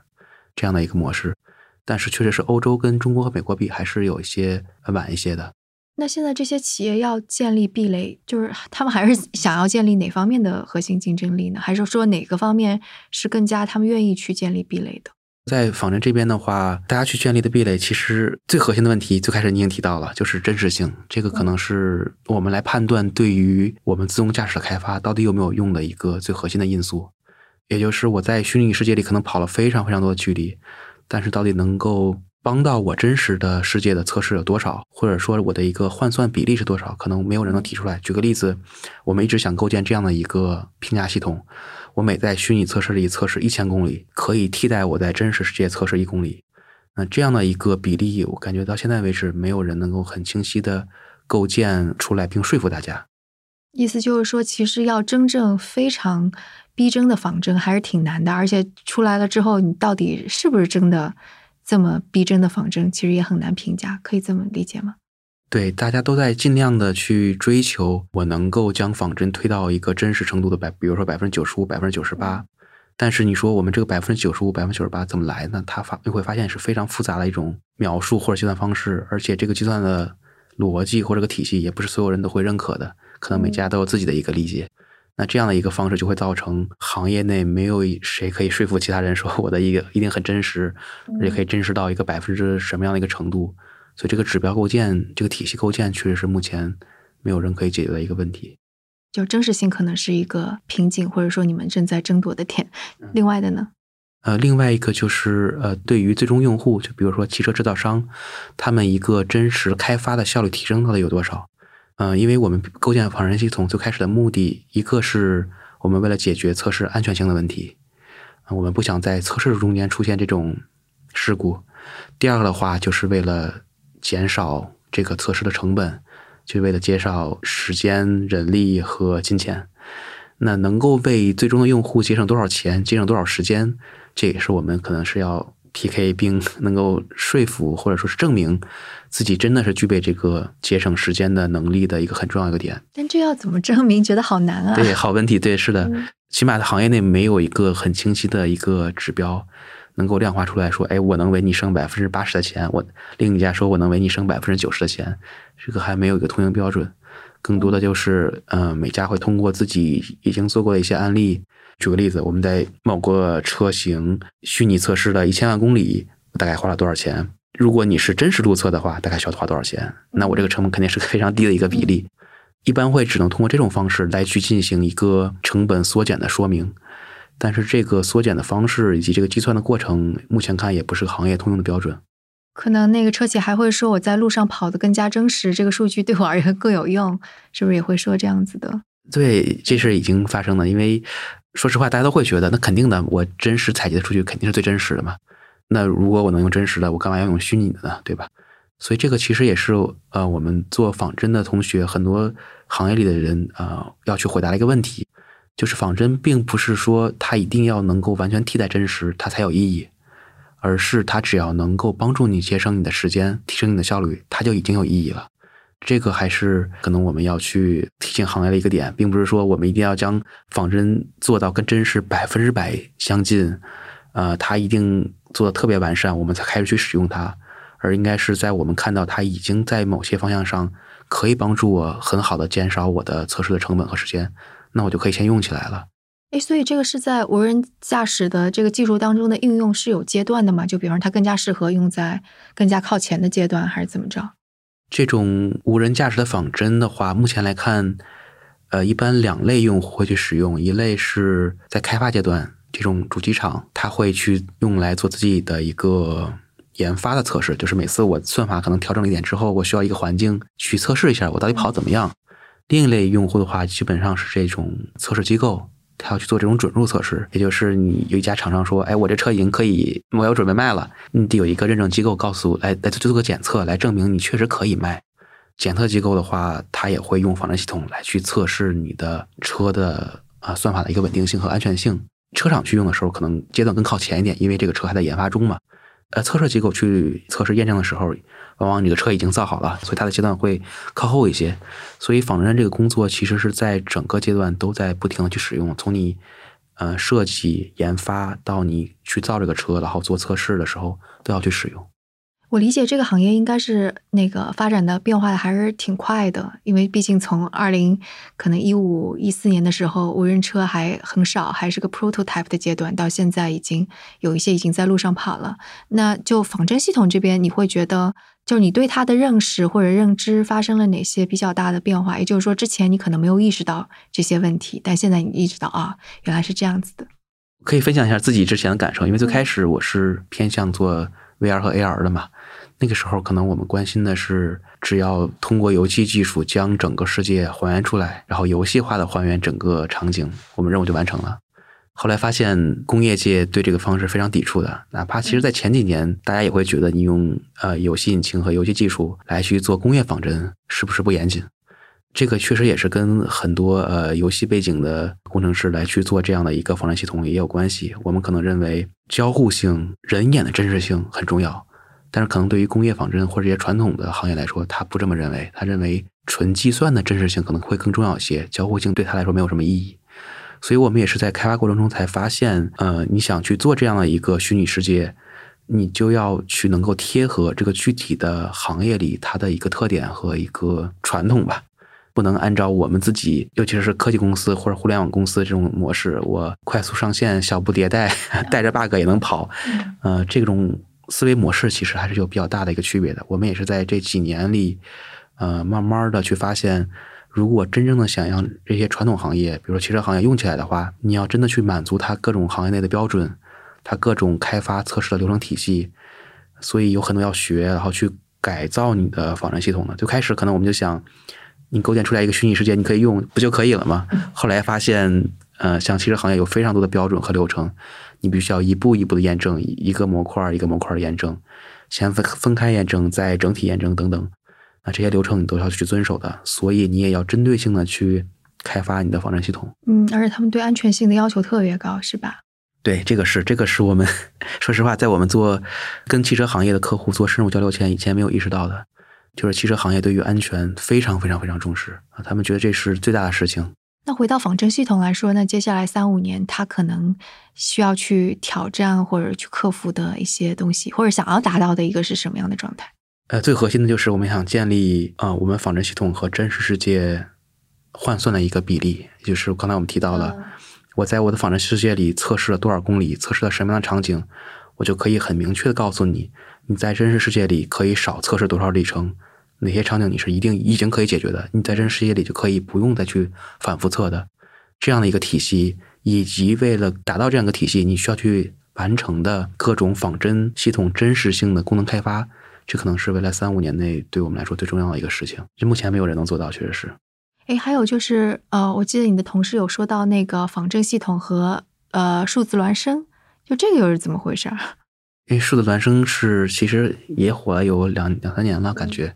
这样的一个模式。但是确实是欧洲跟中国和美国比，还是有一些晚一些的。那现在这些企业要建立壁垒，就是他们还是想要建立哪方面的核心竞争力呢？还是说哪个方面是更加他们愿意去建立壁垒的？在仿真这边的话，大家去建立的壁垒，其实最核心的问题，最开始你已经提到了，就是真实性。这个可能是我们来判断对于我们自动驾驶的开发到底有没有用的一个最核心的因素。也就是我在虚拟世界里可能跑了非常非常多的距离，但是到底能够帮到我真实的世界的测试有多少，或者说我的一个换算比例是多少，可能没有人能提出来。举个例子，我们一直想构建这样的一个评价系统。我每在虚拟测试里测试一千公里，可以替代我在真实世界测试一公里。那这样的一个比例，我感觉到现在为止，没有人能够很清晰的构建出来并说服大家。意思就是说，其实要真正非常逼真的仿真还是挺难的，而且出来了之后，你到底是不是真的这么逼真的仿真，其实也很难评价。可以这么理解吗？对，大家都在尽量的去追求，我能够将仿真推到一个真实程度的百，比如说百分之九十五、百分之九十八。但是你说我们这个百分之九十五、百分之九十八怎么来呢？它发你会发现是非常复杂的一种描述或者计算方式，而且这个计算的逻辑或者个体系也不是所有人都会认可的，可能每家都有自己的一个理解。那这样的一个方式就会造成行业内没有谁可以说服其他人说我的一个一定很真实，而且可以真实到一个百分之什么样的一个程度。所以这个指标构建，这个体系构建，确实是目前没有人可以解决的一个问题。就真实性可能是一个瓶颈，或者说你们正在争夺的点。另外的呢？呃，另外一个就是呃，对于最终用户，就比如说汽车制造商，他们一个真实开发的效率提升到底有多少？嗯，因为我们构建仿人系统最开始的目的，一个是我们为了解决测试安全性的问题，我们不想在测试中间出现这种事故；第二个的话，就是为了减少这个测试的成本，就为了减少时间、人力和金钱。那能够为最终的用户节省多少钱、节省多少时间，这也是我们可能是要 PK 并能够说服或者说是证明自己真的是具备这个节省时间的能力的一个很重要一个点。但这要怎么证明？觉得好难啊！对，好问题，对，是的，起码在行业内没有一个很清晰的一个指标。能够量化出来说，哎，我能为你省百分之八十的钱，我另一家说我能为你省百分之九十的钱，这个还没有一个通用标准，更多的就是，嗯，每家会通过自己已经做过的一些案例，举个例子，我们在某个车型虚拟测试了一千万公里，大概花了多少钱？如果你是真实路测的话，大概需要花多少钱？那我这个成本肯定是非常低的一个比例，一般会只能通过这种方式来去进行一个成本缩减的说明。但是这个缩减的方式以及这个计算的过程，目前看也不是行业通用的标准。可能那个车企还会说，我在路上跑得更加真实，这个数据对我而言更有用，是不是也会说这样子的？对，这是已经发生了。因为说实话，大家都会觉得，那肯定的，我真实采集的数据肯定是最真实的嘛。那如果我能用真实的，我干嘛要用虚拟的呢？对吧？所以这个其实也是呃，我们做仿真的同学，很多行业里的人啊，要去回答的一个问题。就是仿真，并不是说它一定要能够完全替代真实，它才有意义，而是它只要能够帮助你节省你的时间，提升你的效率，它就已经有意义了。这个还是可能我们要去提醒行业的一个点，并不是说我们一定要将仿真做到跟真实百分之百相近，呃，它一定做的特别完善，我们才开始去使用它，而应该是在我们看到它已经在某些方向上可以帮助我很好的减少我的测试的成本和时间。那我就可以先用起来了。哎，所以这个是在无人驾驶的这个技术当中的应用是有阶段的吗？就比方它更加适合用在更加靠前的阶段，还是怎么着？这种无人驾驶的仿真的话，目前来看，呃，一般两类用户会去使用，一类是在开发阶段，这种主机厂它会去用来做自己的一个研发的测试，就是每次我算法可能调整了一点之后，我需要一个环境去测试一下我到底跑怎么样。另一类用户的话，基本上是这种测试机构，他要去做这种准入测试，也就是你有一家厂商说，哎，我这车已经可以，我要准备卖了，你得有一个认证机构告诉，来来做个检测，来证明你确实可以卖。检测机构的话，他也会用仿真系统来去测试你的车的啊算法的一个稳定性和安全性。车厂去用的时候，可能阶段更靠前一点，因为这个车还在研发中嘛。呃，测试机构去测试验证的时候。往往你的车已经造好了，所以它的阶段会靠后一些。所以仿真这个工作其实是在整个阶段都在不停的去使用，从你呃设计研发到你去造这个车，然后做测试的时候都要去使用。我理解这个行业应该是那个发展的变化还是挺快的，因为毕竟从二零可能一五一四年的时候，无人车还很少，还是个 prototype 的阶段，到现在已经有一些已经在路上跑了。那就仿真系统这边，你会觉得？就是你对它的认识或者认知发生了哪些比较大的变化？也就是说，之前你可能没有意识到这些问题，但现在你意识到啊，原来是这样子的。可以分享一下自己之前的感受，因为最开始我是偏向做 VR 和 AR 的嘛。那个时候可能我们关心的是，只要通过游戏技术将整个世界还原出来，然后游戏化的还原整个场景，我们任务就完成了。后来发现工业界对这个方式非常抵触的，哪怕其实在前几年，大家也会觉得你用呃游戏引擎和游戏技术来去做工业仿真是不是不严谨？这个确实也是跟很多呃游戏背景的工程师来去做这样的一个仿真系统也有关系。我们可能认为交互性、人眼的真实性很重要，但是可能对于工业仿真或者一些传统的行业来说，他不这么认为。他认为纯计算的真实性可能会更重要一些，交互性对他来说没有什么意义。所以我们也是在开发过程中才发现，呃，你想去做这样的一个虚拟世界，你就要去能够贴合这个具体的行业里它的一个特点和一个传统吧，不能按照我们自己，尤其是科技公司或者互联网公司这种模式，我快速上线、小步迭代，[laughs] 带着 bug 也能跑，呃，这种思维模式其实还是有比较大的一个区别的。我们也是在这几年里，呃，慢慢的去发现。如果真正的想让这些传统行业，比如说汽车行业用起来的话，你要真的去满足它各种行业内的标准，它各种开发测试的流程体系，所以有很多要学，然后去改造你的仿真系统的。最开始可能我们就想，你构建出来一个虚拟世界，你可以用不就可以了吗？后来发现，呃，像汽车行业有非常多的标准和流程，你必须要一步一步的验证，一个模块一个模块的验证。先分分开验证，再整体验证等等。啊，这些流程你都要去遵守的，所以你也要针对性的去开发你的仿真系统。嗯，而且他们对安全性的要求特别高，是吧？对，这个是这个是我们说实话，在我们做跟汽车行业的客户做深入交流前，以前没有意识到的，就是汽车行业对于安全非常非常非常重视啊，他们觉得这是最大的事情。那回到仿真系统来说，那接下来三五年，它可能需要去挑战或者去克服的一些东西，或者想要达到的一个是什么样的状态？呃，最核心的就是我们想建立啊，我们仿真系统和真实世界换算的一个比例，也就是刚才我们提到了，我在我的仿真世界里测试了多少公里，测试了什么样的场景，我就可以很明确的告诉你，你在真实世界里可以少测试多少里程，哪些场景你是一定已经可以解决的，你在真实世界里就可以不用再去反复测的这样的一个体系，以及为了达到这样一个体系，你需要去完成的各种仿真系统真实性的功能开发。这可能是未来三五年内对我们来说最重要的一个事情，就目前没有人能做到，确实是。哎，还有就是，呃，我记得你的同事有说到那个仿真系统和呃数字孪生，就这个又是怎么回事？因为数字孪生是其实也火了有两两三年了，感觉。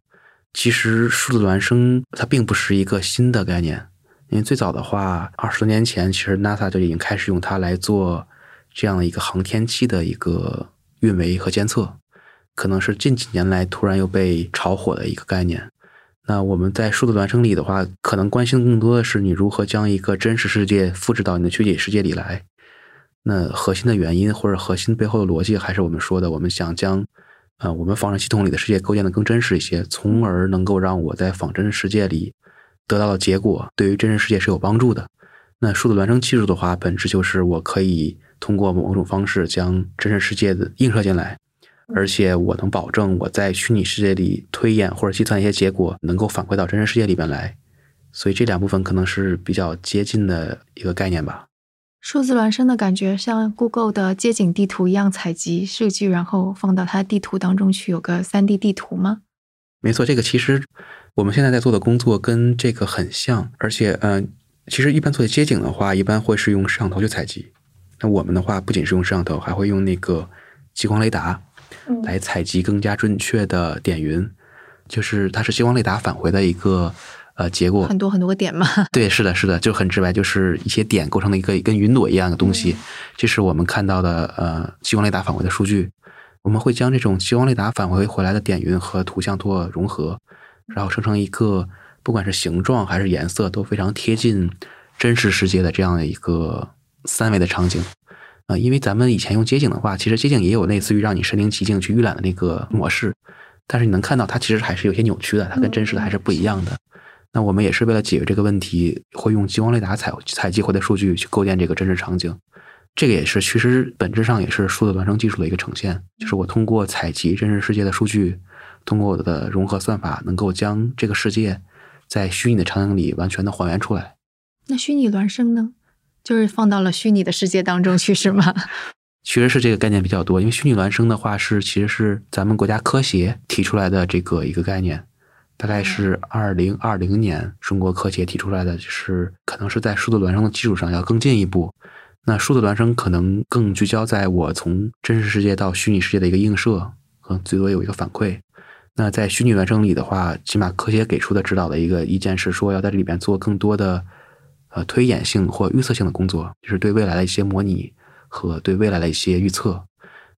其实数字孪生它并不是一个新的概念，因为最早的话，二十多年前，其实 NASA 就已经开始用它来做这样的一个航天器的一个运维和监测。可能是近几年来突然又被炒火的一个概念。那我们在数字孪生里的话，可能关心更多的是你如何将一个真实世界复制到你的虚拟世界里来。那核心的原因或者核心背后的逻辑，还是我们说的，我们想将啊我们仿真系统里的世界构建的更真实一些，从而能够让我在仿真世界里得到的结果对于真实世界是有帮助的。那数字孪生技术的话，本质就是我可以通过某种方式将真实世界的映射进来。而且我能保证我在虚拟世界里推演或者计算一些结果，能够反馈到真实世界里边来。所以这两部分可能是比较接近的一个概念吧。数字孪生的感觉像 Google 的街景地图一样，采集数据然后放到它地图当中去，有个 3D 地图吗？没错，这个其实我们现在在做的工作跟这个很像。而且，嗯，其实一般做街景的话，一般会是用摄像头去采集。那我们的话，不仅是用摄像头，还会用那个激光雷达。来采集更加准确的点云，就是它是激光雷达返回的一个呃结果，很多很多个点嘛。[laughs] 对，是的，是的，就很直白，就是一些点构成的一个跟云朵一样的东西。这是我们看到的呃激光雷达返回的数据。我们会将这种激光雷达返回回来的点云和图像做融合，然后生成一个不管是形状还是颜色都非常贴近真实世界的这样的一个三维的场景。呃，因为咱们以前用街景的话，其实街景也有类似于让你身临其境去预览的那个模式，但是你能看到它其实还是有些扭曲的，它跟真实的还是不一样的。那我们也是为了解决这个问题，会用激光雷达采采集回的数据去构建这个真实场景。这个也是其实本质上也是数字孪生技术的一个呈现，就是我通过采集真实世界的数据，通过我的融合算法，能够将这个世界在虚拟的场景里完全的还原出来。那虚拟孪生呢？就是放到了虚拟的世界当中去，是吗？[laughs] 其实是这个概念比较多，因为虚拟孪生的话是其实是咱们国家科协提出来的这个一个概念，大概是二零二零年中国科协提出来的，就是可能是在数字孪生的基础上要更进一步。那数字孪生可能更聚焦在我从真实世界到虚拟世界的一个映射，和最多有一个反馈。那在虚拟孪生里的话，起码科协给出的指导的一个意见是说，要在这里边做更多的。呃，推演性或预测性的工作，就是对未来的一些模拟和对未来的一些预测。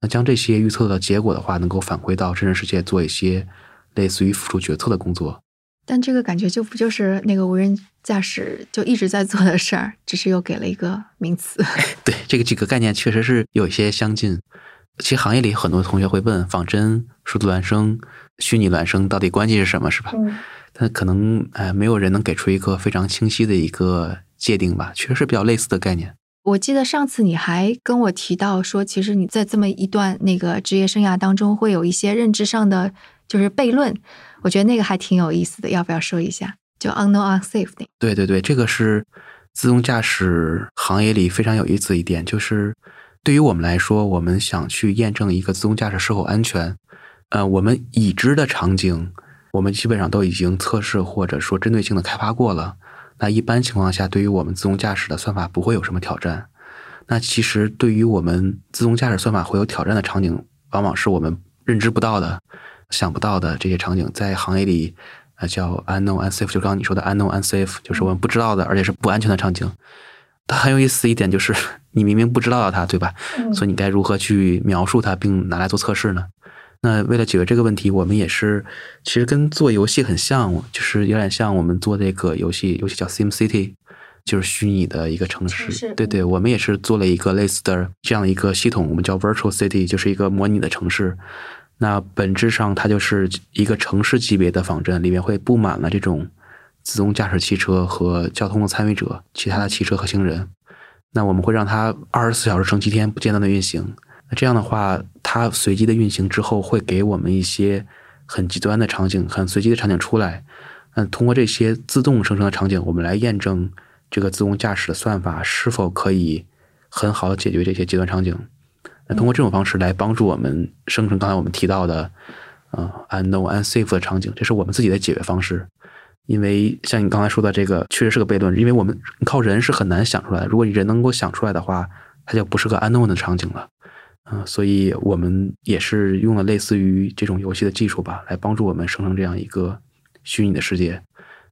那将这些预测的结果的话，能够反馈到真实世界，做一些类似于辅助决策的工作。但这个感觉就不就是那个无人驾驶就一直在做的事儿，只是又给了一个名词。[laughs] 对，这个几个概念确实是有一些相近。其实行业里很多同学会问：仿真、数字孪生、虚拟孪生到底关系是什么？是吧？嗯。但可能哎，没有人能给出一个非常清晰的一个。界定吧，确实是比较类似的概念。我记得上次你还跟我提到说，其实你在这么一段那个职业生涯当中，会有一些认知上的就是悖论。我觉得那个还挺有意思的，要不要说一下？就 unknown unsafe 那对对对，这个是自动驾驶行业里非常有意思一点，就是对于我们来说，我们想去验证一个自动驾驶是否安全，呃，我们已知的场景，我们基本上都已经测试或者说针对性的开发过了。那一般情况下，对于我们自动驾驶的算法不会有什么挑战。那其实对于我们自动驾驶算法会有挑战的场景，往往是我们认知不到的、想不到的这些场景，在行业里呃叫 unknown unsafe，就刚刚你说的 unknown unsafe，就是我们不知道的，而且是不安全的场景。它很有意思一点就是，[laughs] 你明明不知道它，对吧？所以你该如何去描述它，并拿来做测试呢？那为了解决这个问题，我们也是其实跟做游戏很像，就是有点像我们做这个游戏，游戏叫 Sim City，就是虚拟的一个城市。对对，我们也是做了一个类似的这样的一个系统，我们叫 Virtual City，就是一个模拟的城市。那本质上它就是一个城市级别的仿真，里面会布满了这种自动驾驶汽车和交通的参与者，其他的汽车和行人。那我们会让它二十四小时乘七天不间断的运行。那这样的话，它随机的运行之后，会给我们一些很极端的场景、很随机的场景出来。嗯，通过这些自动生成的场景，我们来验证这个自动驾驶的算法是否可以很好的解决这些极端场景。那通过这种方式来帮助我们生成刚才我们提到的，呃，unknown unsafe 的场景，这是我们自己的解决方式。因为像你刚才说的这个，确实是个悖论，因为我们靠人是很难想出来的。如果你人能够想出来的话，它就不是个 unknown 的场景了。嗯，所以我们也是用了类似于这种游戏的技术吧，来帮助我们生成这样一个虚拟的世界。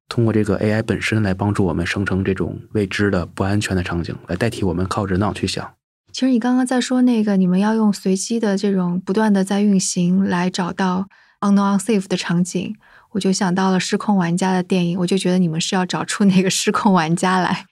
通过这个 AI 本身来帮助我们生成这种未知的不安全的场景，来代替我们靠人脑去想。其实你刚刚在说那个，你们要用随机的这种不断的在运行来找到 unknown unsafe 的场景，我就想到了失控玩家的电影，我就觉得你们是要找出那个失控玩家来。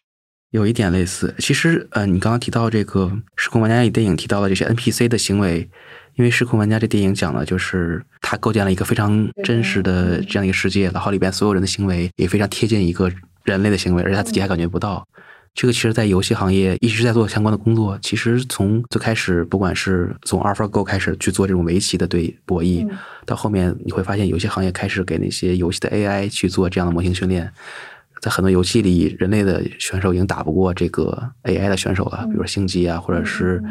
有一点类似，其实，呃，你刚刚提到这个《失控玩家》里电影提到的这些 NPC 的行为，因为《失控玩家》这电影讲的就是他构建了一个非常真实的这样一个世界，然后里边所有人的行为也非常贴近一个人类的行为，而且他自己还感觉不到。这个其实，在游戏行业一直在做相关的工作。其实从最开始，不管是从 AlphaGo 开始去做这种围棋的对博弈，到后面你会发现，游戏行业开始给那些游戏的 AI 去做这样的模型训练。在很多游戏里，人类的选手已经打不过这个 AI 的选手了，比如说星际啊，或者是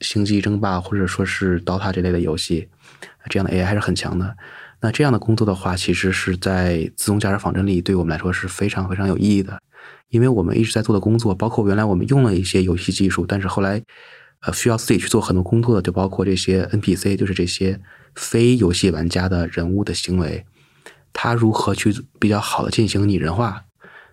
星际争霸，或者说是 DOTA 这类的游戏，这样的 AI 还是很强的。那这样的工作的话，其实是在自动驾驶仿真里，对我们来说是非常非常有意义的，因为我们一直在做的工作，包括原来我们用了一些游戏技术，但是后来呃需要自己去做很多工作的，就包括这些 NPC，就是这些非游戏玩家的人物的行为，他如何去比较好的进行拟人化。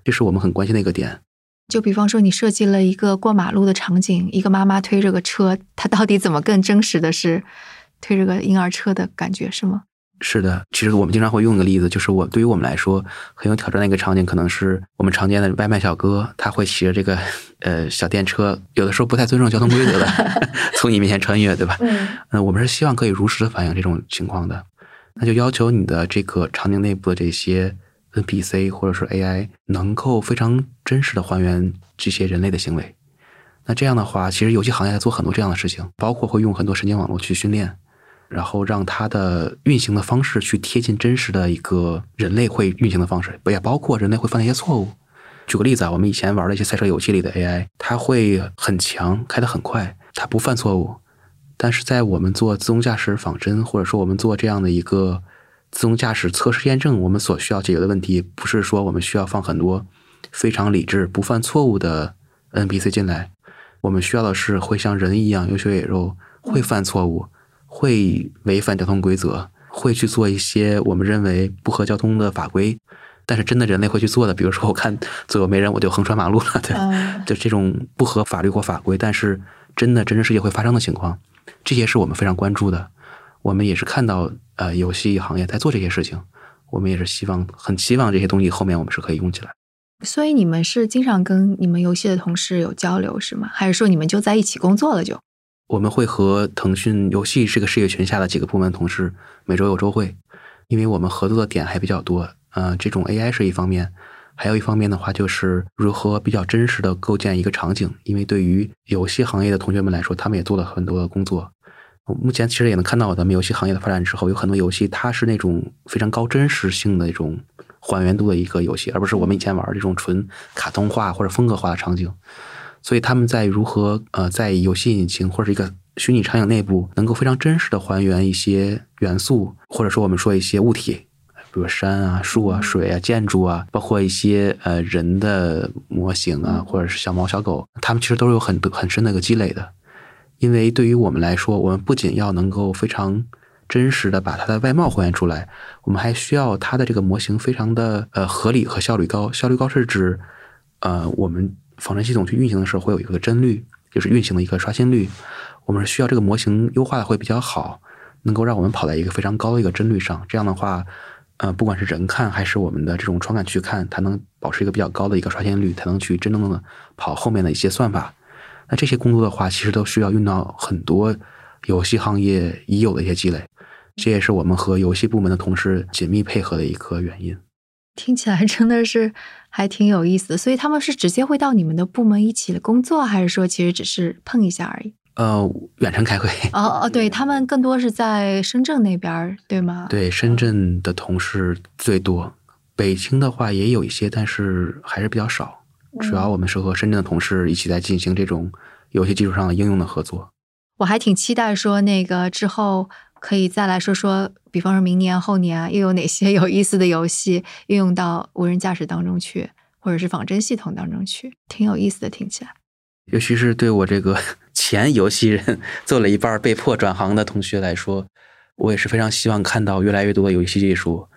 这是我们很关心的一个点。就比方说，你设计了一个过马路的场景，一个妈妈推着个车，她到底怎么更真实的是推着个婴儿车的感觉，是吗？是的，其实我们经常会用一个例子，就是我对于我们来说很有挑战的一个场景，可能是我们常见的外卖小哥，他会骑着这个呃小电车，有的时候不太尊重交通规则的，[laughs] 从你面前穿越，对吧？嗯，我们是希望可以如实的反映这种情况的，那就要求你的这个场景内部的这些。NPC 或者是 AI 能够非常真实的还原这些人类的行为，那这样的话，其实游戏行业在做很多这样的事情，包括会用很多神经网络去训练，然后让它的运行的方式去贴近真实的一个人类会运行的方式，不也包括人类会犯的一些错误。举个例子啊，我们以前玩的一些赛车游戏里的 AI，它会很强，开得很快，它不犯错误，但是在我们做自动驾驶仿真，或者说我们做这样的一个。自动驾驶测试验证，我们所需要解决的问题，不是说我们需要放很多非常理智、不犯错误的 NPC 进来。我们需要的是会像人一样有血有肉，会犯错误，会违反交通规则，会去做一些我们认为不合交通的法规，但是真的人类会去做的。比如说，我看左右没人，我就横穿马路了，对，就这种不合法律或法规，但是真的真实世界会发生的情况，这些是我们非常关注的。我们也是看到，呃，游戏行业在做这些事情，我们也是希望，很希望这些东西后面我们是可以用起来。所以你们是经常跟你们游戏的同事有交流是吗？还是说你们就在一起工作了就？我们会和腾讯游戏这个事业群下的几个部门同事每周有周会，因为我们合作的点还比较多。呃，这种 AI 是一方面，还有一方面的话就是如何比较真实的构建一个场景，因为对于游戏行业的同学们来说，他们也做了很多的工作。目前其实也能看到，咱们游戏行业的发展之后，有很多游戏它是那种非常高真实性的一种还原度的一个游戏，而不是我们以前玩这种纯卡通化或者风格化的场景。所以他们在如何呃在游戏引擎或者一个虚拟场景内部，能够非常真实的还原一些元素，或者说我们说一些物体，比如山啊、树啊、水啊、建筑啊，包括一些呃人的模型啊，或者是小猫小狗，他们其实都是有很多很深的一个积累的。因为对于我们来说，我们不仅要能够非常真实的把它的外貌还原出来，我们还需要它的这个模型非常的呃合理和效率高。效率高是指，呃，我们仿真系统去运行的时候会有一个帧率，就是运行的一个刷新率。我们是需要这个模型优化的会比较好，能够让我们跑在一个非常高的一个帧率上。这样的话，呃，不管是人看还是我们的这种传感器看，它能保持一个比较高的一个刷新率，才能去真正的跑后面的一些算法。那这些工作的话，其实都需要用到很多游戏行业已有的一些积累。这也是我们和游戏部门的同事紧密配合的一个原因。听起来真的是还挺有意思的。所以他们是直接会到你们的部门一起工作，还是说其实只是碰一下而已？呃，远程开会。哦哦，对他们更多是在深圳那边，对吗？对，深圳的同事最多，北京的话也有一些，但是还是比较少。主要我们是和深圳的同事一起在进行这种游戏技术上的应用的合作。我还挺期待说那个之后。可以再来说说，比方说明年后年，又有哪些有意思的游戏运用到无人驾驶当中去，或者是仿真系统当中去，挺有意思的，听起来。尤其是对我这个 [laughs] 前游戏人 [laughs] 做了一半被迫转行的同学来说，我也是非常希望看到越来越多的游戏技术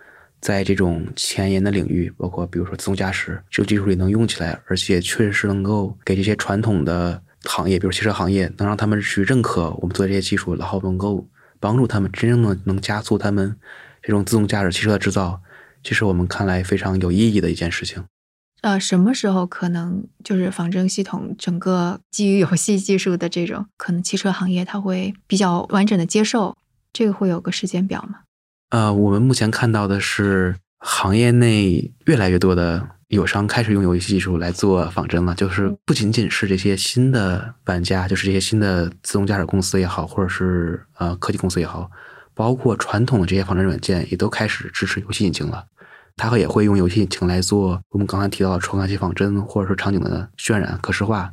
在这种前沿的领域，包括比如说自动驾驶这个技术里能用起来，而且确实是能够给这些传统的行业，比如汽车行业，能让他们去认可我们做这些技术，然后能够。帮助他们真正的能加速他们这种自动驾驶汽车的制造，这是我们看来非常有意义的一件事情。呃，什么时候可能就是仿真系统整个基于游戏技术的这种，可能汽车行业它会比较完整的接受？这个会有个时间表吗？呃，我们目前看到的是行业内越来越多的。友商开始用游戏技术来做仿真了，就是不仅仅是这些新的玩家，就是这些新的自动驾驶公司也好，或者是呃科技公司也好，包括传统的这些仿真软件也都开始支持游戏引擎了。它也会用游戏引擎来做我们刚才提到的传感器仿真，或者说场景的渲染、可视化。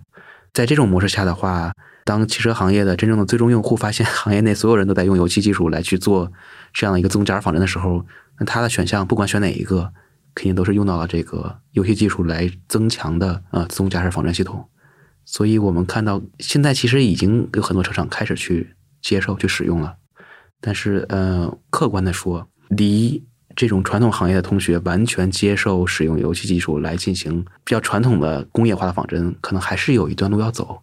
在这种模式下的话，当汽车行业的真正的最终用户发现行业内所有人都在用游戏技术来去做这样的一个自动驾驶仿真的时候，那它的选项不管选哪一个。肯定都是用到了这个游戏技术来增强的啊，自动驾驶仿真系统。所以我们看到现在其实已经有很多车厂开始去接受、去使用了。但是呃，客观的说，离这种传统行业的同学完全接受使用游戏技术来进行比较传统的工业化的仿真，可能还是有一段路要走。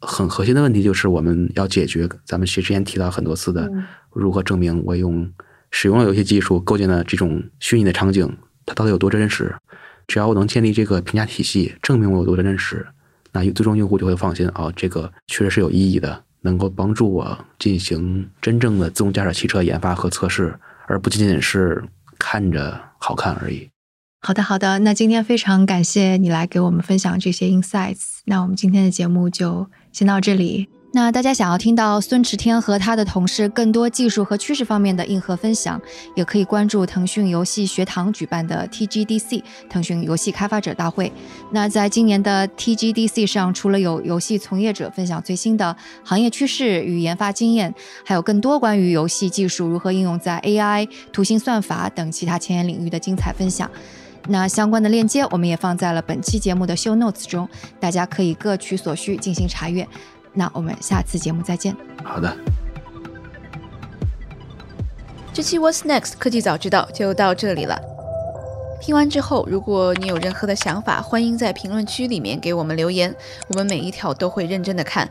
很核心的问题就是我们要解决咱们其实之前提到很多次的，如何证明我用使用了游戏技术构建的这种虚拟的场景。到底有多真实？只要我能建立这个评价体系，证明我有多真实，那最终用户就会放心啊，这个确实是有意义的，能够帮助我进行真正的自动驾驶汽车研发和测试，而不仅仅是看着好看而已。好的，好的，那今天非常感谢你来给我们分享这些 insights。那我们今天的节目就先到这里。那大家想要听到孙驰天和他的同事更多技术和趋势方面的硬核分享，也可以关注腾讯游戏学堂举办的 TGDC 腾讯游戏开发者大会。那在今年的 TGDC 上，除了有游戏从业者分享最新的行业趋势与研发经验，还有更多关于游戏技术如何应用在 AI、图形算法等其他前沿领域的精彩分享。那相关的链接我们也放在了本期节目的 Show Notes 中，大家可以各取所需进行查阅。那我们下次节目再见。好的，这期 What's Next 科技早知道就到这里了。听完之后，如果你有任何的想法，欢迎在评论区里面给我们留言，我们每一条都会认真的看。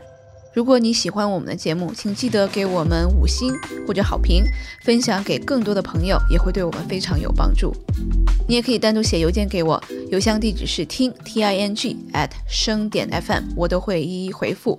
如果你喜欢我们的节目，请记得给我们五星或者好评，分享给更多的朋友，也会对我们非常有帮助。你也可以单独写邮件给我，邮箱地址是听 t i n g at 声点 f m，我都会一一回复。